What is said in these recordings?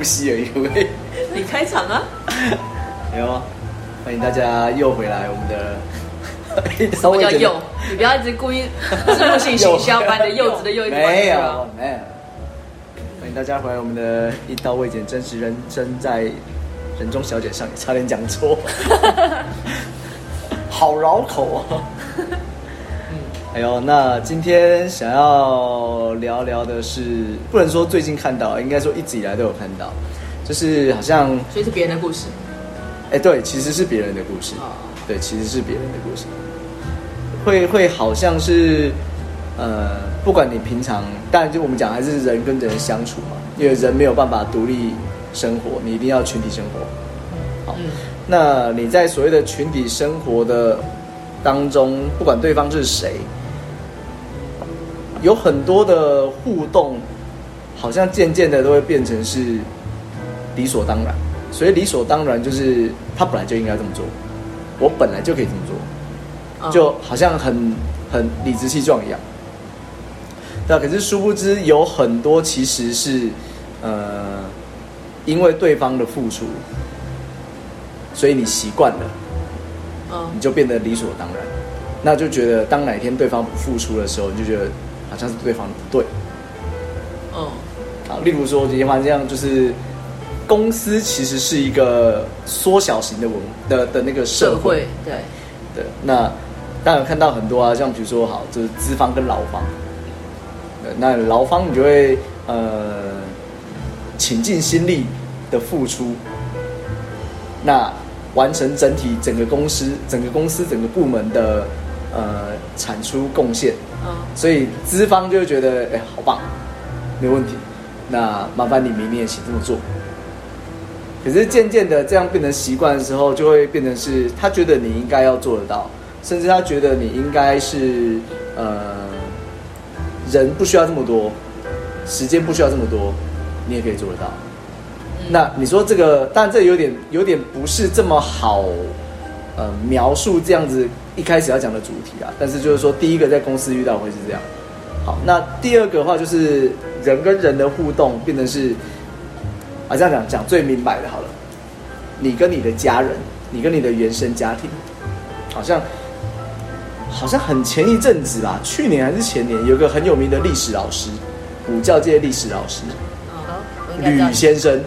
是在呼吸而已。喂，你开场啊？有、啊，欢迎大家又回来我们的。什么叫柚？你不要一直故意植入性行销，把你的柚子的柚一直没有没有。欢迎大家回来我们的一刀未剪真实人生在人中小姐上，差点讲错，好绕口啊！嗯，哎呦，那今天想要聊聊的是，不能说最近看到，应该说一直以来都有看到，就是好像，所以是别人的故事。哎，对，其实是别人的故事。对，其实是别人的故事，会会好像是，呃，不管你平常，当然就我们讲还是人跟人相处嘛，因为人没有办法独立生活，你一定要群体生活。好，嗯、那你在所谓的群体生活的当中，不管对方是谁，有很多的互动，好像渐渐的都会变成是理所当然。所以理所当然就是他本来就应该这么做。我本来就可以这么做，就好像很很理直气壮一样。那，可是殊不知有很多其实是，呃，因为对方的付出，所以你习惯了，你就变得理所当然，那就觉得当哪天对方不付出的时候，你就觉得好像是对方不对。嗯，好，例如说，今天这样就是。公司其实是一个缩小型的文的的那个社会，社会对对。那当然看到很多啊，像比如说好，就是资方跟劳方。那劳方你就会呃倾尽心力的付出，那完成整体整个公司整个公司整个部门的呃产出贡献。嗯。所以资方就会觉得哎，好棒，没问题。那麻烦你明年也请这么做。可是渐渐的，这样变成习惯的时候，就会变成是他觉得你应该要做得到，甚至他觉得你应该是呃，人不需要这么多，时间不需要这么多，你也可以做得到。那你说这个，当然这有点有点不是这么好呃描述这样子一开始要讲的主题啊。但是就是说，第一个在公司遇到会是这样。好，那第二个的话就是人跟人的互动变成是。啊，这样讲讲最明白的，好了，你跟你的家人，你跟你的原生家庭，好像好像很前一阵子吧，去年还是前年，有个很有名的历史老师，古教界历史老师，吕先生，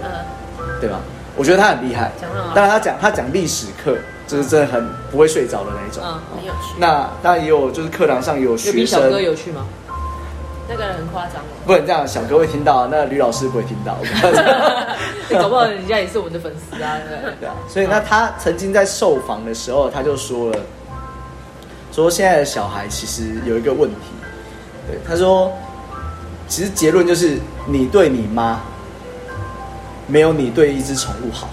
对吧？我觉得他很厉害，当然他讲他讲历史课，就是真的很不会睡着的那一种，嗯，很有趣。那当然也有，就是课堂上有学生，比小哥有趣吗？那个人很夸张哦，不能这样，小哥会听到，那吕老师不会听到。搞不好人家也是我们的粉丝啊，对对啊。所以那他曾经在受访的时候，他就说了，说现在的小孩其实有一个问题，对，他说，其实结论就是你对你妈没有你对一只宠物好，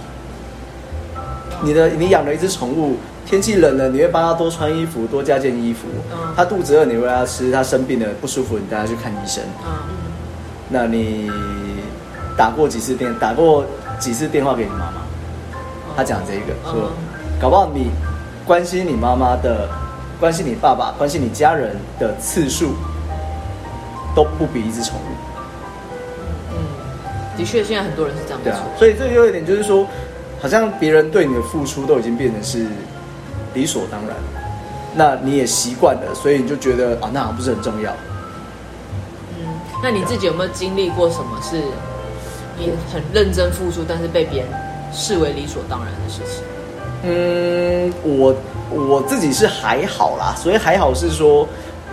你的你养了一只宠物。天气冷了，你会帮它多穿衣服，多加件衣服。嗯、他肚子饿，你喂它吃；它生病了不舒服，你带它去看医生。嗯、那你打过几次电？打过几次电话给你妈妈？嗯、他讲这个说，搞不好你关心你妈妈的，关心你爸爸，关心你家人的次数都不比一只宠物。嗯，的确，现在很多人是这样。对啊，所以这有一点就是说，好像别人对你的付出都已经变成是。理所当然，那你也习惯了，所以你就觉得啊，那不是很重要。嗯，那你自己有没有经历过什么是你很认真付出，但是被别人视为理所当然的事情？嗯，我我自己是还好啦，所以还好是说，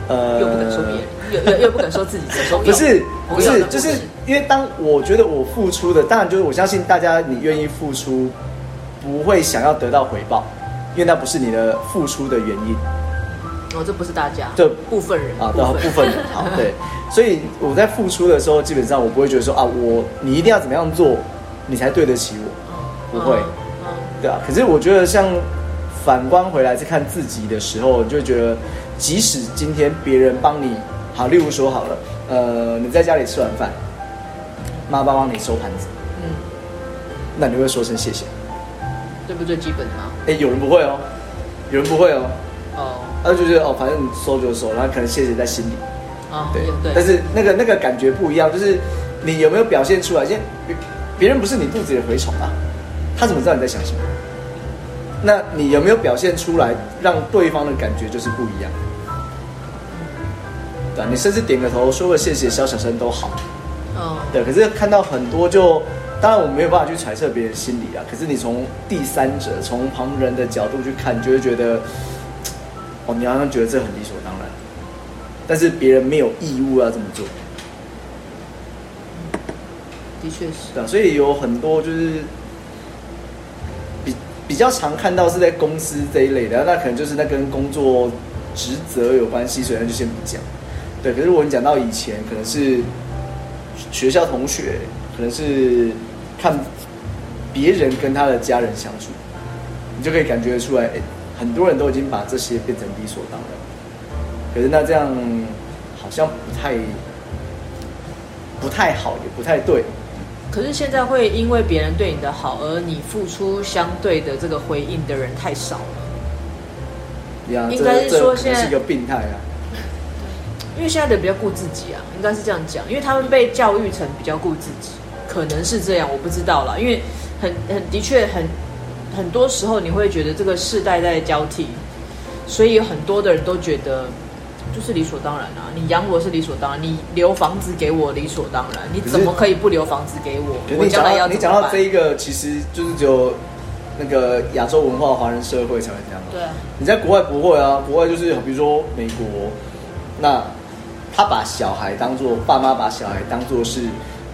呃，又不敢说别人，又又又不敢说自己，不是不是，就是因为当我觉得我付出的，当然就是我相信大家，你愿意付出，不会想要得到回报。因为那不是你的付出的原因，哦，这不是大家，这部分人啊，对，部分人，好，对，所以我在付出的时候，基本上我不会觉得说啊，我你一定要怎么样做，你才对得起我，不会，对啊。可是我觉得，像反观回来再看自己的时候，你就觉得，即使今天别人帮你，好，例如说好了，呃，你在家里吃完饭，妈妈帮你收盘子，嗯，那你会说声谢谢。这不最？基本的吗？哎，有人不会哦，有人不会哦。哦，他就觉得哦，反正你收就收，然后可能谢谢在心里。啊，对对。但是那个那个感觉不一样，就是你有没有表现出来？先别人不是你肚子里的蛔虫啊，他怎么知道你在想什么？那你有没有表现出来，让对方的感觉就是不一样？对，你甚至点个头，说个谢谢，小小声都好。嗯，对。可是看到很多就，当然我们没有办法去揣测别人心理啊。可是你从第三者、从旁人的角度去看，就会觉得，哦，你好像觉得这很理所当然，但是别人没有义务要这么做。的确是。对啊，所以有很多就是比比较常看到是在公司这一类的，那可能就是那跟工作职责有关系，所以那就先不讲。对，可是如果你讲到以前，可能是学校同学，可能是看别人跟他的家人相处，你就可以感觉出来，哎，很多人都已经把这些变成理所当然。可是那这样好像不太不太好，也不太对。可是现在会因为别人对你的好，而你付出相对的这个回应的人太少了。呀，应该是说现在是一个病态啊。因为现在的人比较顾自己啊，应该是这样讲，因为他们被教育成比较顾自己，可能是这样，我不知道啦。因为很很的确很很多时候你会觉得这个世代在交替，所以很多的人都觉得。就是理所当然啊！你养我是理所当然，你留房子给我理所当然，你怎么可以不留房子给我？我将来要你讲到这一个，其实就是只有那个亚洲文化华人社会才会这样。对啊，你在国外不会啊，国外就是比如说美国，那他把小孩当做爸妈把小孩当做是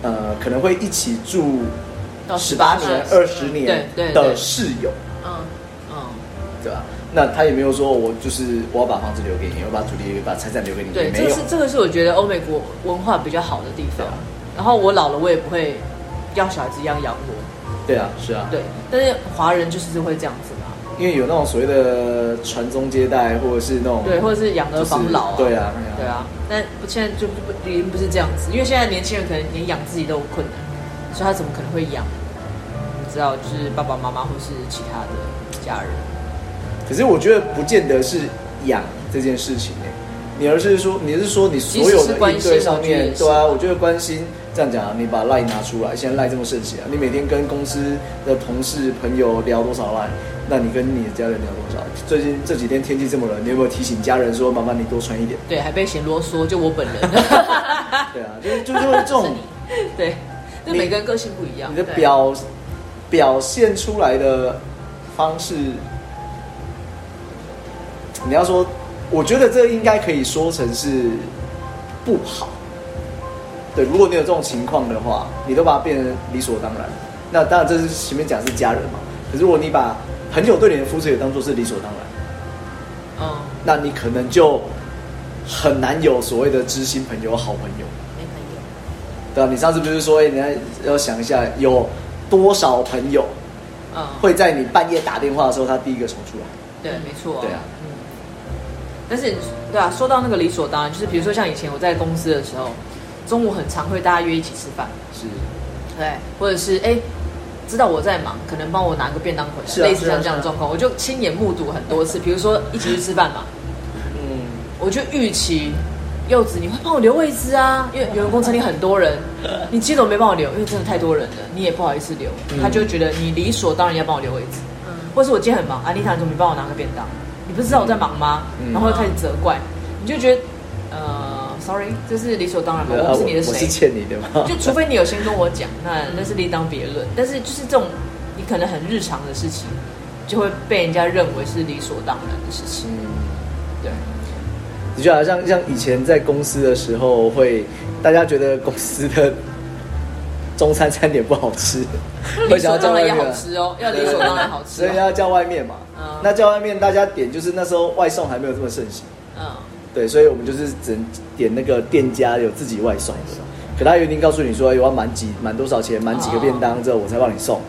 呃可能会一起住十八年、二十年的室友。嗯嗯，对吧？那他也没有说，我就是我要把房子留给你，我把土地、把财产留给你。对，这个是这个是我觉得欧美国文化比较好的地方。然后我老了，我也不会要小孩子一样养我。对啊，是啊。对，但是华人就是会这样子嘛。因为有那种所谓的传宗接代，或者是那种对，或者是养儿防老。对啊，对啊。但现在就不已经不是这样子，因为现在年轻人可能连养自己都有困难，所以他怎么可能会养？你知道，就是爸爸妈妈或是其他的家人。可是我觉得不见得是养这件事情哎，你而是说你是说你所有的应对上面，对啊，我觉得关心这样讲啊，你把赖拿出来，现在赖这么盛行啊，你每天跟公司的同事朋友聊多少赖？那你跟你的家人聊多少？最近这几天天气这么冷，你有没有提醒家人说麻烦你多穿一点？对，还被嫌啰嗦，就我本人。对啊，就 是就是这种，对，就每个人个性不一样，你的表表现出来的方式。你要说，我觉得这应该可以说成是不好。对，如果你有这种情况的话，你都把它变成理所当然。那当然，这是前面讲的是家人嘛。可是如果你把朋友对你的付出也当做是理所当然，嗯，那你可能就很难有所谓的知心朋友、好朋友。没朋友。对啊，你上次不是说，哎，你要要想一下，有多少朋友，嗯，会在你半夜打电话的时候，他第一个冲出来。对，没错。对啊。但是，对啊，说到那个理所当然，就是比如说像以前我在公司的时候，中午很常会大家约一起吃饭，是，对，或者是哎，知道我在忙，可能帮我拿个便当回来，是啊、类似像这样的状况，我就亲眼目睹很多次。比如说一起去吃饭嘛，嗯，我就预期柚子你会帮我留位置啊，因为有人工程里很多人，你今天怎么没帮我留？因为真的太多人了，你也不好意思留，嗯、他就觉得你理所当然要帮我留位置，嗯，或是我今天很忙，安妮塔，你怎么没帮我拿个便当？你不是知道我在忙吗？然后会开始责怪，你就觉得，呃，sorry，这是理所当然嘛？我不是你的谁？我是欠你的吗？就除非你有先跟我讲，那那是另当别论。但是就是这种你可能很日常的事情，就会被人家认为是理所当然的事情。对，你就好像像以前在公司的时候，会大家觉得公司的。中餐餐点不好吃，理所当然也好吃哦，要理所当然好吃，所以要叫外面嘛。那叫外面大家点，就是那时候外送还没有这么盛行。嗯，对，所以我们就是只能点那个店家有自己外送的。可他一定告诉你说，要满几满多少钱，满几个便当之后我才帮你送。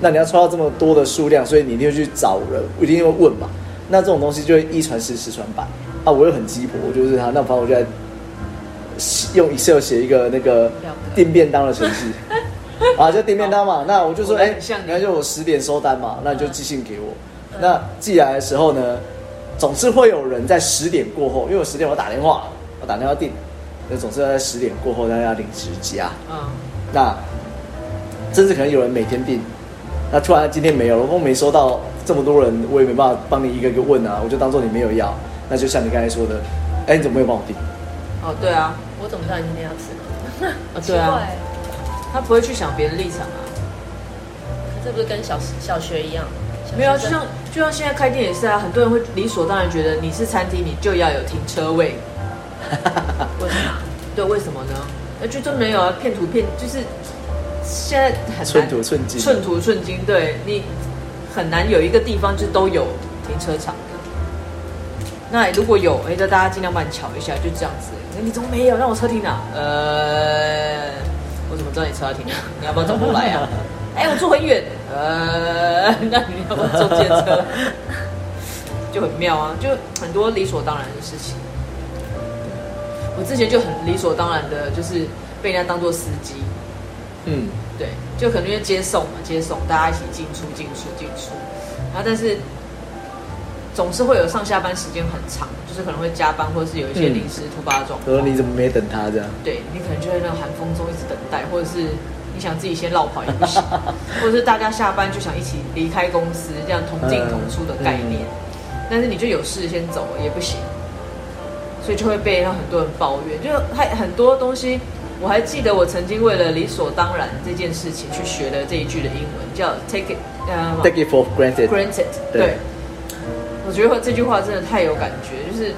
那你要抽到这么多的数量，所以你一定会去找人，一定会问嘛。那这种东西就会一传十，十传百啊！我又很鸡婆，我就是他，那反正我就在用 Excel 写一个那个订便当的程序。啊，就订便当嘛，那我就说，哎，你看就我十点收单嘛，那你就寄信给我。那寄来的时候呢，总是会有人在十点过后，因为我十点我打电话，我打电话订，那总是要在十点过后大家临时加。嗯，那甚至可能有人每天订，那突然今天没有了，我没收到这么多人，我也没办法帮你一个一个问啊，我就当做你没有要。那就像你刚才说的，哎，你怎么没有帮我订？哦，对啊，我怎么知道你今天要吃呢？啊，对啊，他不会去想别的立场啊。这不是跟小小学一样？没有啊，就像就像现在开店也是啊，很多人会理所当然觉得你是餐厅，你就要有停车位。为什么？对，为什么呢？那就真没有啊，骗图骗就是现在很寸土寸金，寸土寸金，对你很难有一个地方就都有停车场的。那如果有，哎，那大家尽量帮你瞧一下，就这样子。你怎么没有让我车停哪？呃，我怎么知道你车要停哪？你要不要走过来啊？哎，我住很远。呃，那你要不要坐电车？就很妙啊，就很多理所当然的事情。我之前就很理所当然的，就是被人家当做司机。嗯，对，就可能因为接送嘛，接送大家一起进出进出进出，然后但是总是会有上下班时间很长，就是可能会加班，或者是有一些临时突发状况。说、嗯、你怎么没等他这样？对，你可能就在那寒风中一直等待，或者是你想自己先落跑也不行，或者是大家下班就想一起离开公司，这样同进同出的概念。嗯嗯、但是你就有事先走了也不行。所以就会被让很多人抱怨，就还很多东西。我还记得我曾经为了理所当然这件事情去学了这一句的英文，叫 take it，呃，take it for granted。granted，对。对我觉得这句话真的太有感觉，就是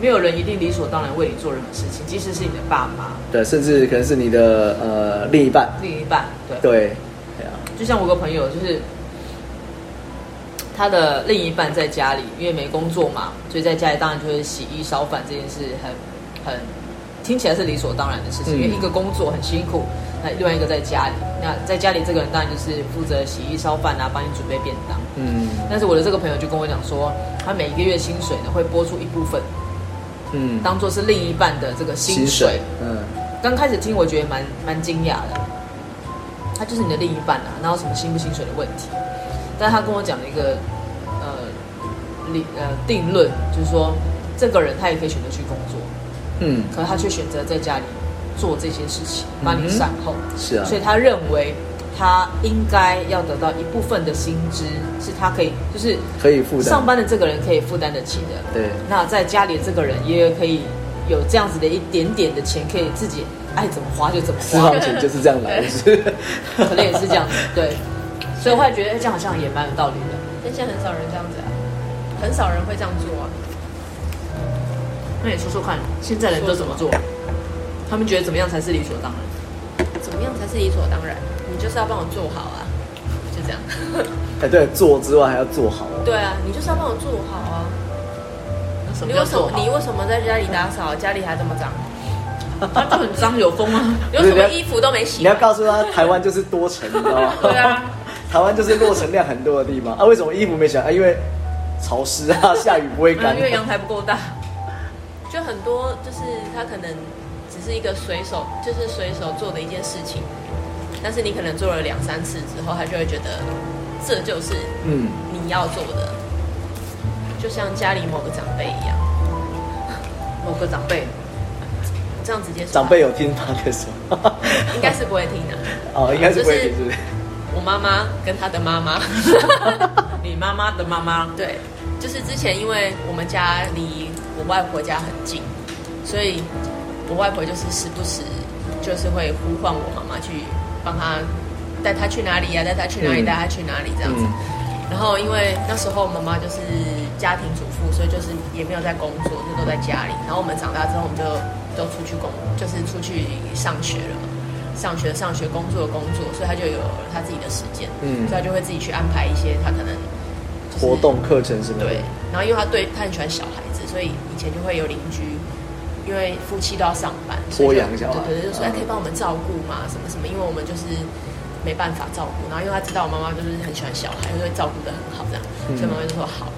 没有人一定理所当然为你做任何事情，即使是你的爸妈，对，甚至可能是你的呃另一半，另一半，对，对，对啊。就像我个朋友，就是。他的另一半在家里，因为没工作嘛，所以在家里当然就是洗衣烧饭这件事很很听起来是理所当然的事情。嗯、因为一个工作很辛苦，那另外一个在家里，那在家里这个人当然就是负责洗衣烧饭啊，帮你准备便当。嗯。但是我的这个朋友就跟我讲说，他每一个月薪水呢会拨出一部分，嗯，当做是另一半的这个薪水。薪水嗯。刚开始听我觉得蛮蛮惊讶的，他就是你的另一半啊，哪有什么薪不薪水的问题？但是他跟我讲了一个，呃，理呃定论，就是说，这个人他也可以选择去工作，嗯，可是他却选择在家里做这些事情，帮你善后，嗯、是啊，所以他认为他应该要得到一部分的薪资，是他可以就是可以负担上班的这个人可以负担得起的，对，那在家里的这个人也可以有这样子的一点点的钱，可以自己爱怎么花就怎么花，私房钱就是这样来的，可能也是这样子，对。所以我会觉得这样好像也蛮有道理的，但现在很少人这样子啊，很少人会这样做啊。那你说说看，现在人都怎么做？他们觉得怎么样才是理所当然？怎么样才是理所当然？你就是要帮我做好啊，就这样。哎，对，做之外还要做好啊。对啊，你就是要帮我做好啊。你为什么？你为什么在家里打扫，家里还这么脏？他就很脏有风啊，有什么衣服都没洗。你要告诉他，台湾就是多尘，你知道吗？对啊。台湾就是落尘量很多的地方啊！为什么衣服没洗啊？因为潮湿啊，下雨不会干。因为阳台不够大，就很多就是他可能只是一个随手，就是随手做的一件事情，但是你可能做了两三次之后，他就会觉得这就是嗯。你要做的，嗯、就像家里某个长辈一样，某个长辈。这样直接说长辈有听他的说，应该是不会听的。哦，应该是不会听，是不是？我妈妈跟她的妈妈，你妈妈的妈妈，对，就是之前因为我们家离我外婆家很近，所以我外婆就是时不时就是会呼唤我妈妈去帮他带他去哪里呀、啊，带他去哪里，带他去哪里这样子。然后因为那时候妈妈就是家庭主妇，所以就是也没有在工作，就都在家里。然后我们长大之后，我们就都出去工，就是出去上学了。上学、上学，工作、工作，所以他就有他自己的时间，嗯，所以他就会自己去安排一些他可能、就是、活动、课程什么的。对，然后因为他对他很喜欢小孩子，所以以前就会有邻居，因为夫妻都要上班，托养小孩，对对，就说哎，可以帮我们照顾嘛？什么什么？因为我们就是没办法照顾，然后因为他知道我妈妈就是很喜欢小孩，就会照顾得很好，这样，所以妈妈就说好。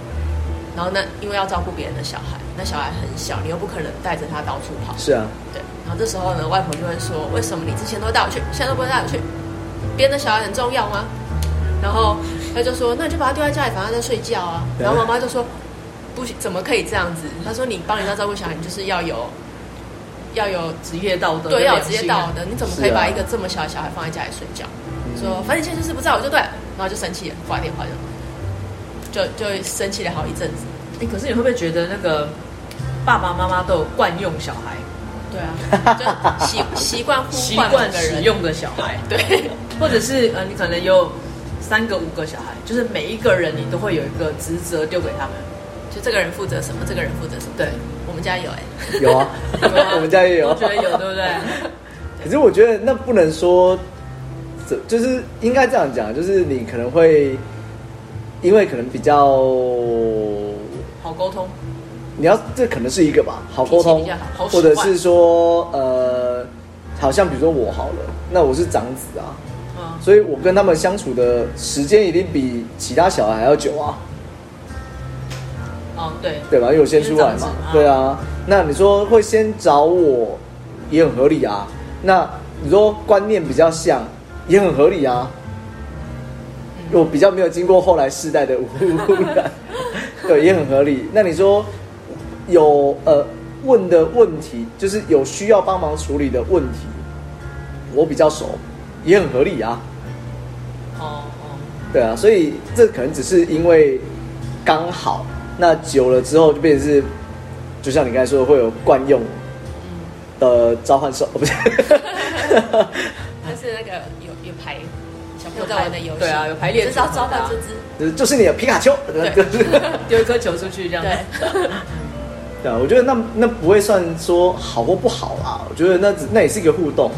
然后那因为要照顾别人的小孩，那小孩很小，你又不可能带着他到处跑，是啊，对。然后这时候呢，外婆就会说：“为什么你之前都会带我去，现在都不会带我去？别人的小孩很重要吗？”然后他就说：“那你就把他丢在家里，反正他在睡觉啊。”然后妈妈就说：“不行，怎么可以这样子？”他说：“你帮人家照顾小孩，你就是要有要有职业道德，对，要有职业道德。你怎么可以把一个这么小的小孩放在家里睡觉？说反正现在就是不在，我就对，然后就生气了，挂电话就就就生气了好一阵子。哎，可是你会不会觉得那个爸爸妈妈都有惯用小孩？对啊，就习习惯习惯使用的小孩，对，或者是呃，你可能有三个五个小孩，就是每一个人你都会有一个职责丢给他们，就这个人负责什么，这个人负责什么。对，我们家有哎，有啊，我们家也有，我觉得有，对不对？可是我觉得那不能说，这就是应该这样讲，就是你可能会因为可能比较好沟通。你要这可能是一个吧，好沟通，或者是说呃，好像比如说我好了，那我是长子啊，嗯，所以我跟他们相处的时间一定比其他小孩还要久啊。哦，对，对吧？因为我先出来嘛，对啊。那你说会先找我，也很合理啊。那你说观念比较像，也很合理啊。我比较没有经过后来世代的 污染，对，也很合理。那你说？有呃问的问题，就是有需要帮忙处理的问题，我比较熟，也很合理啊。哦哦，对啊，所以这可能只是因为刚好，那久了之后就变成是，就像你刚才说的，会有惯用的召唤兽，不是？但是那个有有排小朋友在玩的游戏，对啊，有排列，就是要召唤这只，就是你的皮卡丘，对，丢一颗球出去这样，对。对啊，我觉得那那不会算说好或不好啦。我觉得那那也是一个互动，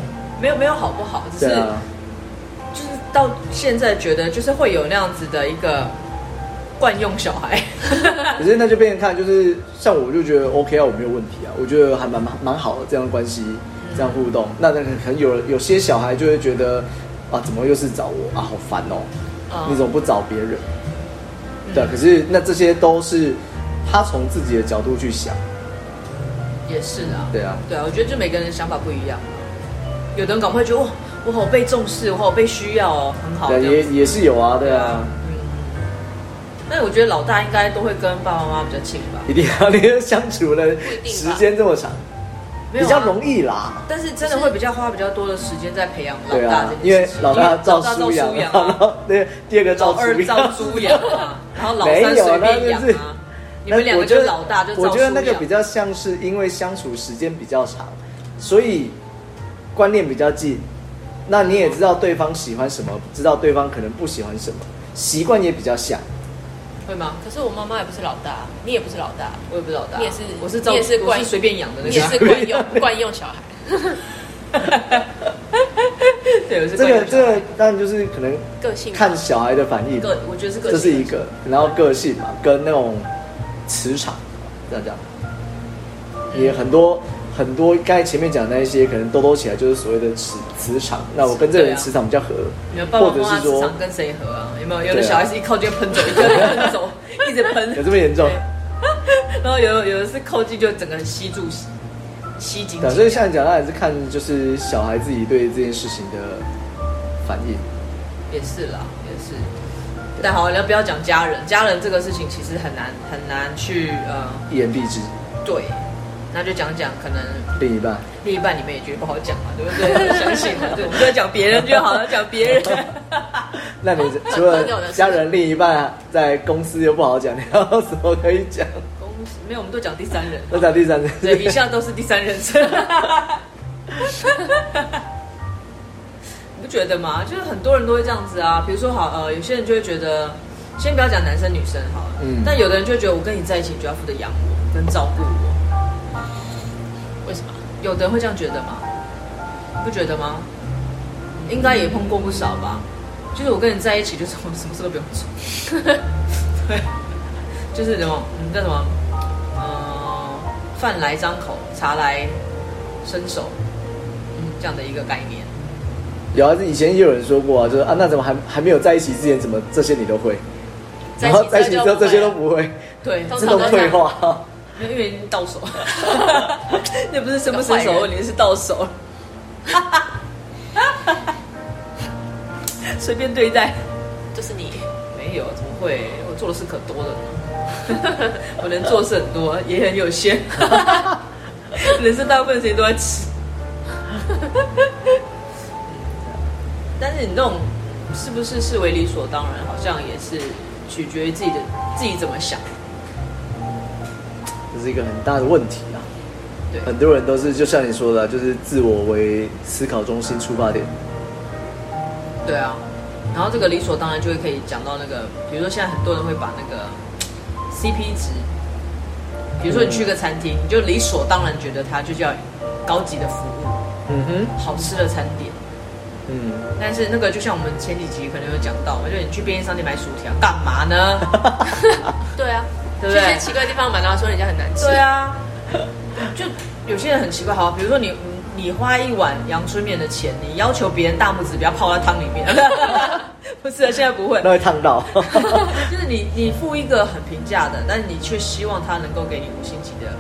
没有没有好不好，只是、啊、就是到现在觉得就是会有那样子的一个惯用小孩。可是那就变成看，就是像我就觉得 OK 啊，我没有问题啊，我觉得还蛮蛮蛮好的这样的关系，这样互动。嗯、那那可能有有些小孩就会觉得啊，怎么又是找我啊，好烦哦，嗯、你怎么不找别人？对、啊，可是那这些都是。他从自己的角度去想，也是啊，对啊，对啊，我觉得就每个人的想法不一样。有的人可能会觉得哇，我好被重视，我好被需要哦，很好。对，也也是有啊，对啊。嗯。但我觉得老大应该都会跟爸爸妈妈比较亲吧？一定啊，你相处的时间这么长，比较容易啦。但是真的会比较花比较多的时间在培养老大，因为老大照书养，然后对第二个照二照猪养，然后老三随便养啊。你们两个就老大就，我觉得那个比较像是因为相处时间比较长，所以观念比较近。那你也知道对方喜欢什么，知道对方可能不喜欢什么，习惯也比较像。会吗？可是我妈妈也不是老大，你也不是老大，我也不是老大，你也是，我是你也是惯随便养的那个，你也是惯用惯用小孩。对，这个这个当然就是可能个性看小孩的反应，个我觉得是个性，这是一个，然后个性嘛，跟那种。磁场，这样讲，也很多很多。刚才前面讲的那一些，可能兜兜起来就是所谓的磁磁场。那我跟这个人磁场比较合，或者是说跟谁合啊？有没有？有的小孩是一靠近就喷走，一个喷走，一直喷，有这么严重？然后有有的是靠近就整个人吸住吸吸紧。所以像你讲，那也是看就是小孩自己对这件事情的反应。也是啦，也是。但好，你要不要讲家人？家人这个事情其实很难很难去呃一言蔽之。对，那就讲讲可能另一半，另一半你们也觉得不好讲嘛，对不对？相信嘛，对，我们就要讲别人就好了，讲别人。那你除了家人、另一半，在公司又不好讲，你还有什么可以讲？公司没有，我们都讲第三人，都讲第三人，对，以下都是第三人称。你不觉得吗？就是很多人都会这样子啊。比如说，好呃，有些人就会觉得，先不要讲男生女生好了，嗯，但有的人就会觉得，我跟你在一起，你就要负责养我跟照顾我。为什么？有的人会这样觉得吗？不觉得吗？应该也碰过不少吧。就是我跟你在一起，就是我什么事都不用做。对，就是什么，嗯，叫什么？呃，饭来张口，茶来伸手，嗯，这样的一个概念。有啊，以前也有人说过啊，就是啊，那怎么还还没有在一起之前，怎么这些你都会？然后在一起之后这些都不会，对，自动退化。因为已经到手，那不是伸不伸手问题，是到手。随便对待，就是你没有，怎么会？我做的事可多了呢。我能做事很多，也很有限。人生大部分时间都在吃。但是你那种是不是视为理所当然，好像也是取决于自己的自己怎么想。这是一个很大的问题啊。对，很多人都是就像你说的，就是自我为思考中心出发点。对啊，然后这个理所当然就会可以讲到那个，比如说现在很多人会把那个 CP 值，比如说你去个餐厅，你就理所当然觉得它就叫高级的服务，嗯哼，好吃的餐点，嗯，但是那个就像我们前几集可能有讲到，就你去便利商店买薯条干嘛呢？对啊，对不对？去些奇怪的地方买，然后说人家很难吃。对啊，就有些人很奇怪，好，比如说你。你花一碗阳春面的钱，你要求别人大拇指不要泡在汤里面，不是啊，现在不会，那会烫到。就是你，你付一个很平价的，但是你却希望他能够给你五星级的，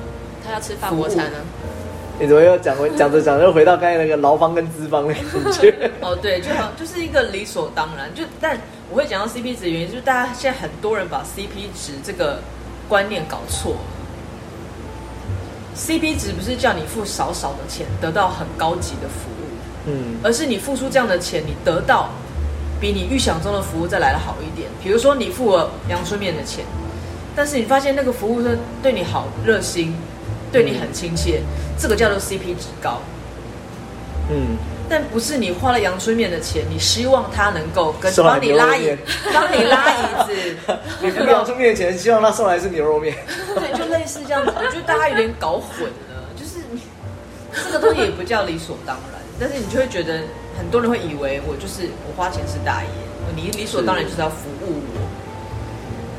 他要吃法国餐呢？你怎么又讲回讲着讲着又回到刚才那个劳方跟资方的感觉？哦，对，就好，就是一个理所当然。就但我会讲到 CP 值的原因，就是大家现在很多人把 CP 值这个观念搞错了。CP 值不是叫你付少少的钱得到很高级的服务，嗯，而是你付出这样的钱，你得到比你预想中的服务再来的好一点。比如说你付了阳春面的钱，但是你发现那个服务生对你好热心，对你很亲切，嗯，这个叫做 CP 值高。嗯，但不是你花了阳春面的钱，你希望他能够跟帮你拉椅，帮你拉椅子。你付阳春面的钱，希望他送来是牛肉面。对，就类似这样子，我觉得大家有点搞混了。就是你这个东西也不叫理所当然，但是你就会觉得很多人会以为我就是我花钱是大爷，你理所当然就是要服务我。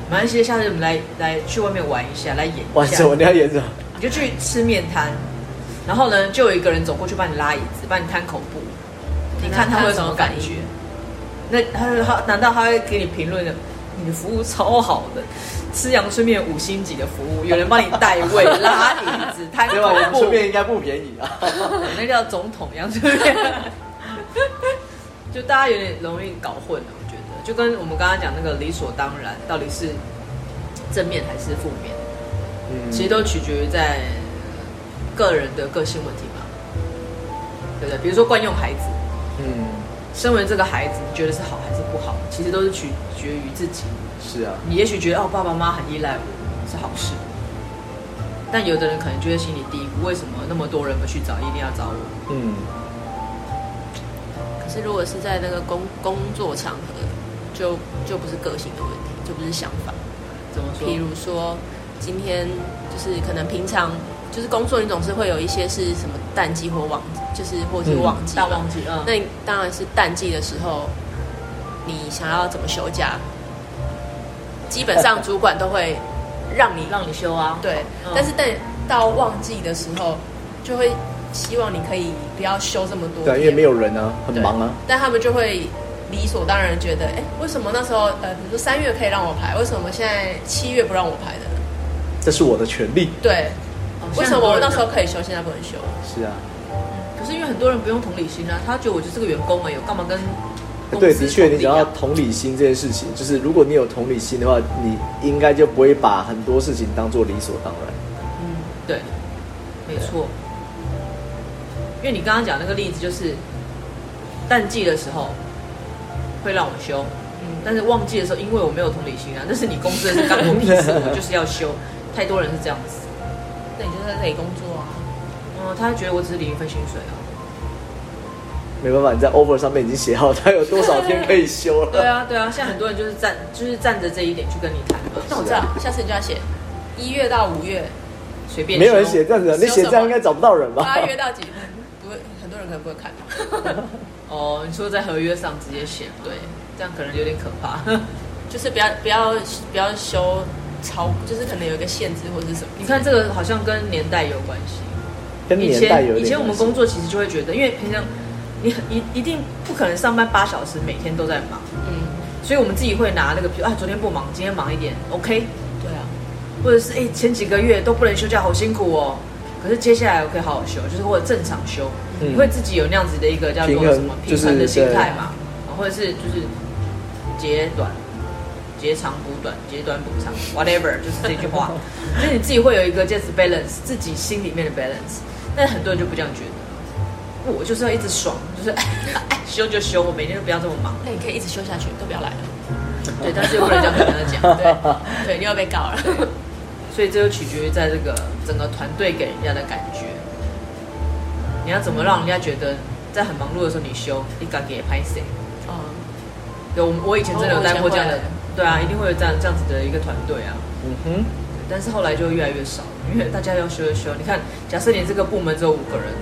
没关系，下次我们来来去外面玩一下，来演一下。玩什么？你要演什么？你就去吃面摊。然后呢，就有一个人走过去帮你拉椅子，帮你摊口布，你看他会有什么感觉？那他他难道他会给你评论的？你的服务超好的，吃阳春面五星级的服务，有人帮你代位、拉椅子、摊口布。阳春面应该不便宜啊，那叫总统阳春面。就大家有点容易搞混了，我觉得，就跟我们刚刚讲那个理所当然，到底是正面还是负面？嗯，其实都取决于在。个人的个性问题嘛，对不对？比如说惯用孩子，嗯，身为这个孩子，你觉得是好还是不好？其实都是取决于自己。是啊，你也许觉得哦，爸爸妈妈很依赖我，是好事。但有的人可能觉得心里嘀咕：为什么那么多人不去找，一定要找我？嗯。可是如果是在那个工工作场合，就就不是个性的问题，就不是想法。怎么说？比如说今天就是可能平常。就是工作，你总是会有一些是什么淡季或旺季，就是或是旺季，淡旺季。嗯，那你当然是淡季的时候，你想要怎么休假，基本上主管都会让你 让你休啊。对，嗯、但是但到旺季的时候，就会希望你可以不要休这么多。对，因为没有人啊，很忙啊。但他们就会理所当然觉得，哎，为什么那时候呃，比如说三月可以让我排，为什么现在七月不让我排的？这是我的权利。对。为什么我那时候可以休，现在不能休？是啊，可是因为很多人不用同理心啊，他觉得我就是个员工而已，我干嘛跟公司同理啊？对，的确，你讲到同理心这件事情，就是如果你有同理心的话，你应该就不会把很多事情当做理所当然。嗯，对，没错。因为你刚刚讲那个例子，就是淡季的时候会让我休，嗯，但是旺季的时候，因为我没有同理心啊，但是你公司的是干我屁事，我就是要休。太多人是这样子。那你就在这里工作啊？嗯，他觉得我只是领一份薪水啊。没办法，你在 offer 上面已经写好他有多少天可以休了。对啊，对啊，现在很多人就是站，就是站着这一点去跟你谈。那我知道，下次你就要写一月到五月，随便。没有人写这样子，你写这样应该找不到人吧？八月到几？不会，很多人可能不会看。哦，你说在合约上直接写，对，这样可能有点可怕。就是不要不要不要休。超就是可能有一个限制或者是什么？你看这个好像跟年代有关系，跟年代有关系。以前以前我们工作其实就会觉得，因为平常你很一一定不可能上班八小时，每天都在忙，嗯，所以我们自己会拿那个，比如啊，昨天不忙，今天忙一点，OK，对啊，或者是哎前几个月都不能休假，好辛苦哦，可是接下来我可以好好休，就是或者正常休，嗯、你会自己有那样子的一个叫做什么平衡的心态嘛，或者是就是截短。截长补短，截短补长，whatever，就是这句话，就是你自己会有一个 just balance，自己心里面的 balance。但很多人就不这样觉得，我就是要一直爽，就是 哎休就休，我每天都不要这么忙。那你可以一直休下去，都不要来了。对，但是又不能这样跟他讲，对对，你要被告了。所以这就取决于在这个整个团队给人家的感觉。你要怎么让人家觉得在很忙碌的时候你休，你敢给拍谁？哦、嗯，对，我我以前真的有带过这样的，对啊，一定会有这样这样子的一个团队啊。嗯哼，但是后来就越来越少，因为大家要休一休。你看，假设你这个部门只有五个人，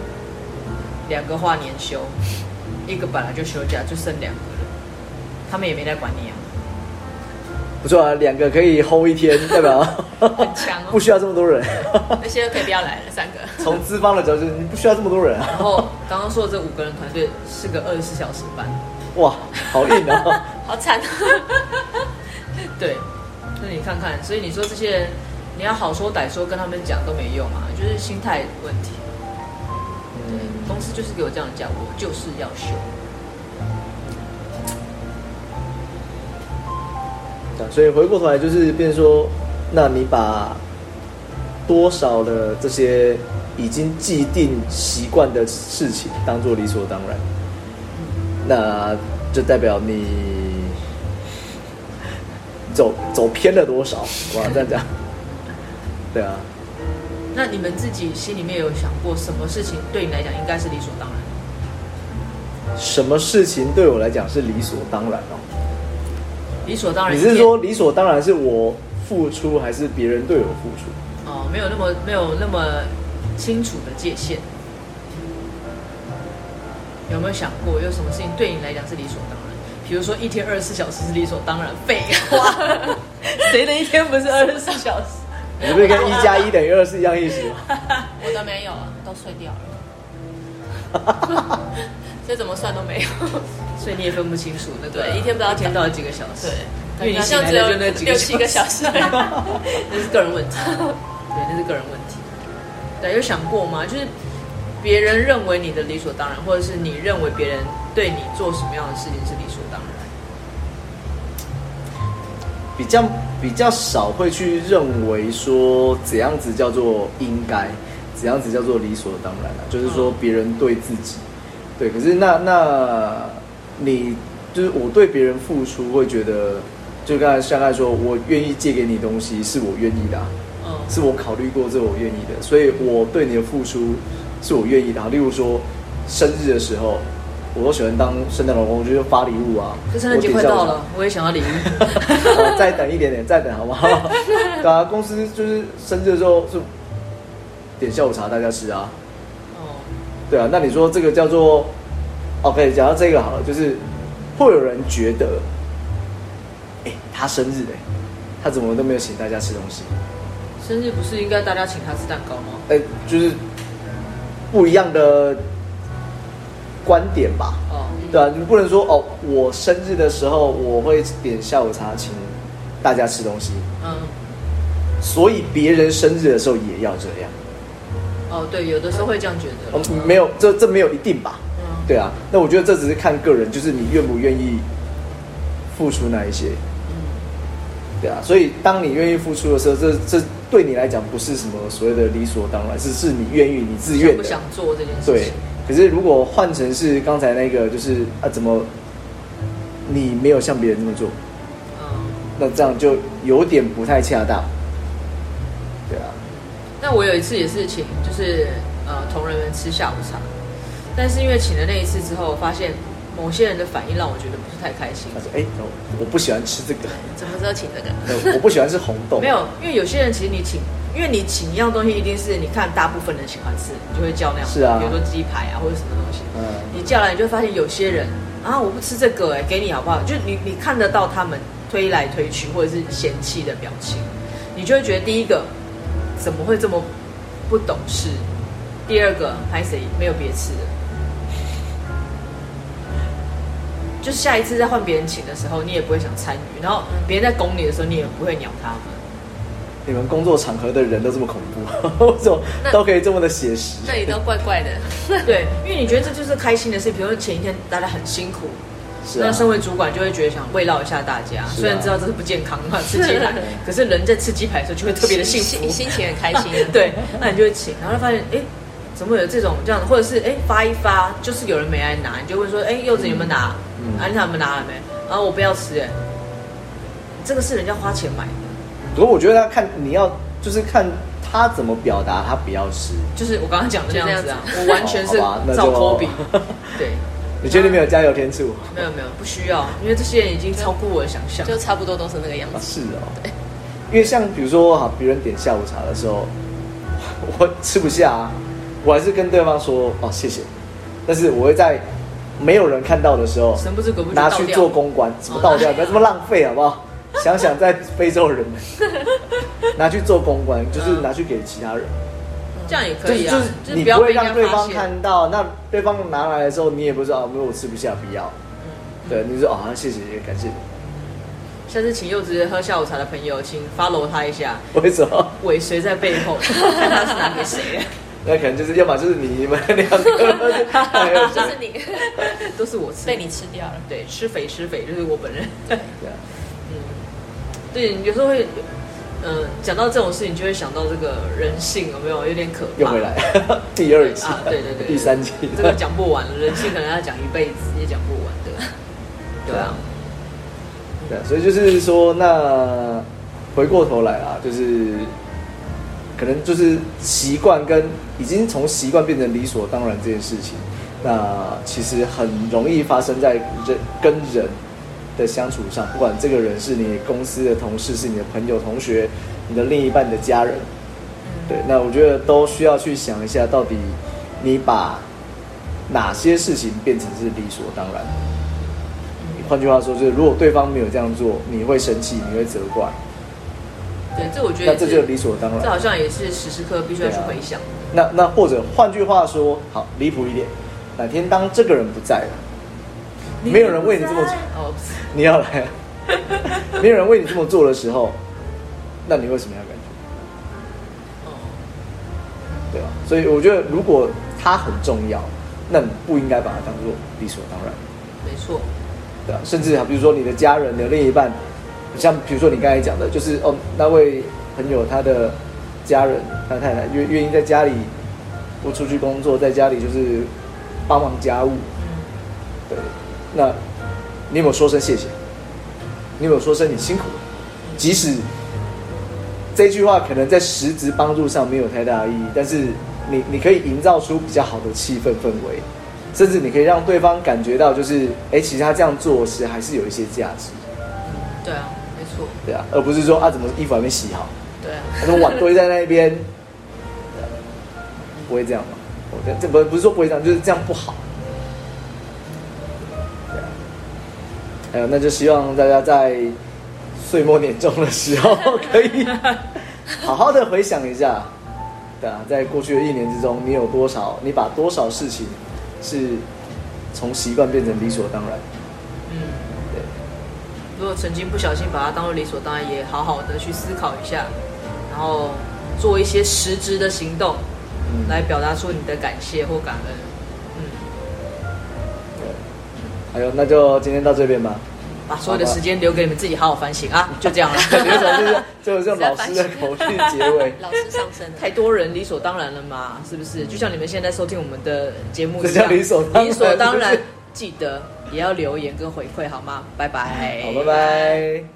两个话年休，一个本来就休假，就剩两个人，他们也没来管你啊。不错啊，两个可以 hold 一天，代表？很强哦，不需要这么多人。那些可以不要来了，三个。从资方的角度，你不需要这么多人啊。然后刚刚说的这五个人团队是个二十四小时班，哇，好硬啊，好惨。对，那你看看，所以你说这些人，你要好说歹说跟他们讲都没用啊，就是心态问题。对，公司就是给我这样讲，我就是要休。所以回过头来就是变说，那你把多少的这些已经既定习惯的事情当做理所当然，那就代表你走走偏了多少？哇，这样讲，对啊。那你们自己心里面有想过，什么事情对你来讲应该是理所当然？什么事情对我来讲是理所当然哦？理所当然，你是说理所当然是我付出，还是别人对我付出？哦，没有那么没有那么清楚的界限。有没有想过，有什么事情对你来讲是理所当然？比如说一天二十四小时是理所当然，废话，谁的一天不是二十四小时？你不是跟一加一等于二是一样意思吗？我都没有啊，都睡掉了。这怎么算都没有，所以你也分不清楚那个。对，一天不知道一天到底几个小时。对，因为你醒来的就那几个六七个小时。那是个人问题。对，那是个人问题。对，有想过吗？就是别人认为你的理所当然，或者是你认为别人对你做什么样的事情是理所当然？比较比较少会去认为说怎样子叫做应该，怎样子叫做理所当然啊？就是说别人对自己。对，可是那那，你就是我对别人付出，会觉得，就刚才像刚才说，我愿意借给你东西，是我愿意的，嗯，是我考虑过，这我愿意的，所以我对你的付出是我愿意的。例如说，生日的时候，我都喜欢当圣诞老公，我就发礼物啊。这圣诞节快到了，我也想要礼物。再等一点点，再等好不好？对啊，公司就是生日的时候是点下午茶大家吃啊。对啊，那你说这个叫做，OK，讲到这个好了，就是会有人觉得，哎，他生日哎，他怎么都没有请大家吃东西？生日不是应该大家请他吃蛋糕吗？哎，就是不一样的观点吧。哦，对啊，你不能说哦，我生日的时候我会点下午茶请大家吃东西。嗯，所以别人生日的时候也要这样。哦，对，有的时候会这样觉得。嗯，没有，这这没有一定吧？嗯，对啊。那我觉得这只是看个人，就是你愿不愿意付出那一些。嗯，对啊。所以当你愿意付出的时候，这这对你来讲不是什么所谓的理所当然，是是你愿意、你自愿的。不想做这件事。对。可是如果换成是刚才那个，就是啊，怎么你没有像别人这么做？嗯，那这样就有点不太恰当。对啊。那我有一次也是请，就是呃同仁们吃下午茶，但是因为请了那一次之后，我发现某些人的反应让我觉得不是太开心。他说：“哎、欸，我不喜欢吃这个。”怎么知道请这个？我不喜欢吃红豆。没有，因为有些人其实你请，因为你请一样东西，一定是你看大部分人喜欢吃，你就会叫那样。是啊。比如说鸡排啊，或者什么东西。嗯。你叫来，你就会发现有些人啊，我不吃这个、欸，哎，给你好不好？就你你看得到他们推来推去，或者是嫌弃的表情，你就会觉得第一个。怎么会这么不懂事？第二个，拍谁没有别吃的？就是下一次再换别人请的时候，你也不会想参与。然后别人在拱你的时候，你也不会鸟他们。你们工作场合的人都这么恐怖，为什么都可以这么的写实？那里都怪怪的。对，因为你觉得这就是开心的事。比如说前一天大家很辛苦。是啊、那身为主管就会觉得想慰劳一下大家，啊、虽然知道这是不健康嘛，吃鸡排，可是人在吃鸡排的时候就会特别的幸福，心，心情很开心。对，那你就会请，然后发现哎，怎么会有这种这样的，或者是哎发一发，就是有人没来拿，你就问说，哎，柚子有没有拿？嗯，安妮塔们拿了没？然后我不要吃，哎，这个是人家花钱买的。不过我觉得他看你要就是看他怎么表达，他不要吃，就是我刚刚讲的这样子啊，我完全是照科比。对，你确定没有加油添醋？没有没有，不需要，因为这些人已经超过我的想象，就差不多都是那个样子。是哦，对，因为像比如说哈，别人点下午茶的时候，我吃不下啊。我还是跟对方说哦，谢谢，但是我会在没有人看到的时候，神不知鬼不觉拿去做公关，怎么倒掉？不要这么浪费，好不好？想想在非洲人们拿去做公关，就是拿去给其他人，这样也可以啊。就是你不会让对方看到，那对方拿来的时候，你也不知道，没有我吃不下，不要。对，你说啊，谢谢，也感谢你。下次请柚子喝下午茶的朋友，请 follow 他一下。为什么？尾随在背后，看他是拿给谁。那可能就是要么就是你们两个，就是你，都是我吃，被你吃掉了。对，吃肥吃肥就是我本人。对，嗯，对，有时候会，嗯，讲到这种事情，就会想到这个人性有没有有点可怕？又回来 第二集啊，对对对，第三集，这个讲不完，人性可能要讲一辈子也讲不完的。对啊，对，所以就是说，那回过头来啊，就是。可能就是习惯跟已经从习惯变成理所当然这件事情，那其实很容易发生在人跟人的相处上，不管这个人是你公司的同事，是你的朋友、同学，你的另一半、你的家人，对，那我觉得都需要去想一下，到底你把哪些事情变成是理所当然。换句话说，就是如果对方没有这样做，你会生气，你会责怪。对，这我觉得那这就理所当然。这好像也是时时刻刻必须要去回想。那那或者换句话说，好离谱一点，哪天当这个人不在了，没有人为你这么做，哦，你要来，没有人为你这么做的时候，那你为什么要感觉？哦，对啊，所以我觉得如果他很重要，那你不应该把它当做理所当然。没错。对啊，甚至啊，比如说你的家人、你的另一半。像比如说你刚才讲的，就是哦，那位朋友他的家人，他太太愿愿意在家里不出去工作，在家里就是帮忙家务，对，那你有没有说声谢谢？你有没有说声你辛苦？即使这句话可能在实质帮助上没有太大的意义，但是你你可以营造出比较好的气氛氛围，甚至你可以让对方感觉到，就是哎，其实他这样做是还是有一些价值。对啊。没错对啊，而不是说啊，怎么衣服还没洗好？对啊，那种碗堆在那边，不会这样吗？我这不不是说不会这样，就是这样不好。还有那就希望大家在岁末年终的时候，可以好好的回想一下，对啊，在过去的一年之中，你有多少，你把多少事情是从习惯变成理所当然。嗯，对如果曾经不小心把它当做理所当然，也好好的去思考一下，然后做一些实质的行动，嗯、来表达出你的感谢或感恩。还有那就今天到这边吧，把所有的时间留给你们自己好好反省啊，就这样了。就是就是用老师的口气结尾，老师上身，太多人理所当然了嘛，是不是？就像你们现在收听我们的节目一样，理所当然，理所当然，记得。也要留言跟回馈好吗？拜拜。好，拜拜。